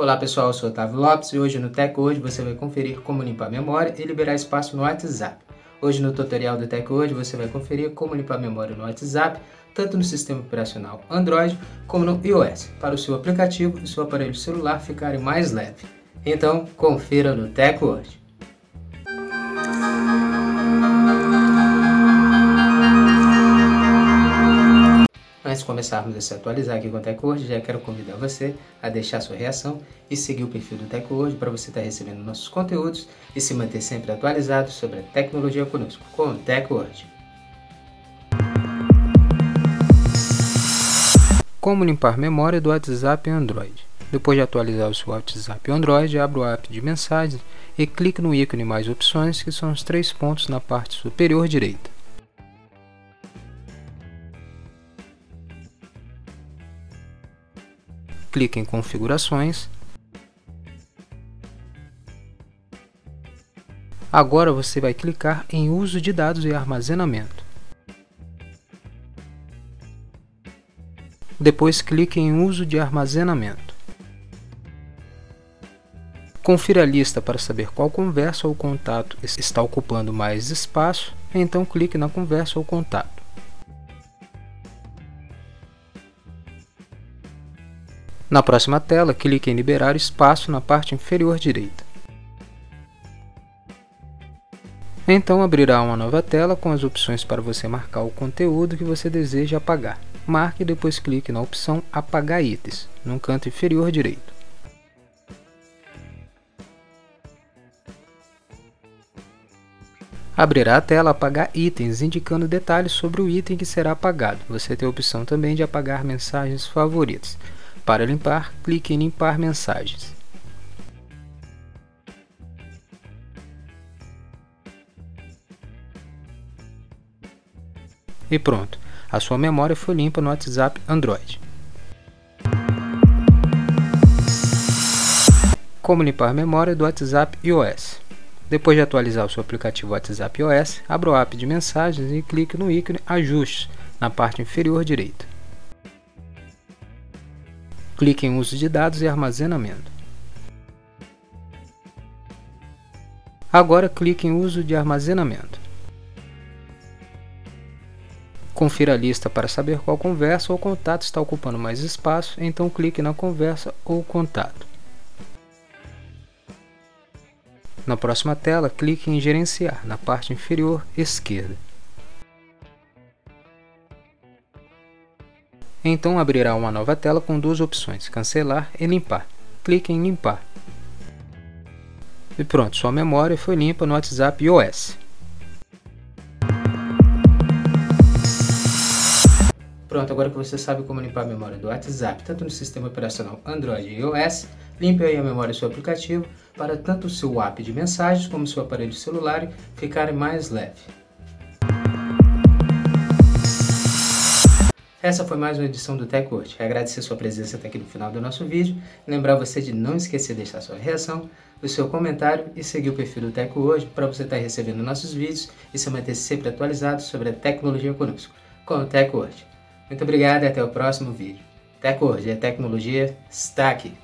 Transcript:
Olá pessoal, eu sou Otávio Lopes e hoje no Tech Hoje você vai conferir como limpar a memória e liberar espaço no WhatsApp. Hoje no tutorial do Tech Hoje você vai conferir como limpar a memória no WhatsApp, tanto no sistema operacional Android como no iOS, para o seu aplicativo e seu aparelho celular ficarem mais leve. Então, confira no Tech Hoje. Antes de começarmos a se atualizar aqui com o TecWord, já quero convidar você a deixar sua reação e seguir o perfil do TecWord para você estar recebendo nossos conteúdos e se manter sempre atualizado sobre a tecnologia conosco, com o TecWord. Como limpar memória do WhatsApp Android? Depois de atualizar o seu WhatsApp Android, abra o app de mensagens e clique no ícone mais opções, que são os três pontos na parte superior direita. Clique em configurações. Agora você vai clicar em uso de dados e armazenamento. Depois clique em uso de armazenamento. Confira a lista para saber qual conversa ou contato está ocupando mais espaço, então clique na conversa ou contato. Na próxima tela, clique em Liberar espaço na parte inferior direita. Então abrirá uma nova tela com as opções para você marcar o conteúdo que você deseja apagar. Marque e depois clique na opção Apagar itens, no canto inferior direito. Abrirá a tela Apagar itens, indicando detalhes sobre o item que será apagado. Você tem a opção também de apagar mensagens favoritas. Para limpar, clique em Limpar mensagens. E pronto, a sua memória foi limpa no WhatsApp Android. Como limpar a memória do WhatsApp iOS? Depois de atualizar o seu aplicativo WhatsApp iOS, abra o app de mensagens e clique no ícone Ajustes na parte inferior direita. Clique em Uso de dados e armazenamento. Agora clique em Uso de armazenamento. Confira a lista para saber qual conversa ou contato está ocupando mais espaço, então clique na conversa ou contato. Na próxima tela, clique em Gerenciar, na parte inferior esquerda. Então abrirá uma nova tela com duas opções, cancelar e limpar. Clique em limpar. E pronto, sua memória foi limpa no WhatsApp iOS. Pronto, agora que você sabe como limpar a memória do WhatsApp, tanto no sistema operacional Android e iOS, limpe aí a memória do seu aplicativo para tanto o seu app de mensagens como o seu aparelho celular ficarem mais leve. Essa foi mais uma edição do TechWord. Agradecer sua presença até aqui no final do nosso vídeo. Lembrar você de não esquecer de deixar sua reação, o seu comentário e seguir o perfil do TechWord para você estar recebendo nossos vídeos e se manter sempre atualizado sobre a tecnologia conosco, com o TechWord. Muito obrigado e até o próximo vídeo. TechWord, a tecnologia está aqui.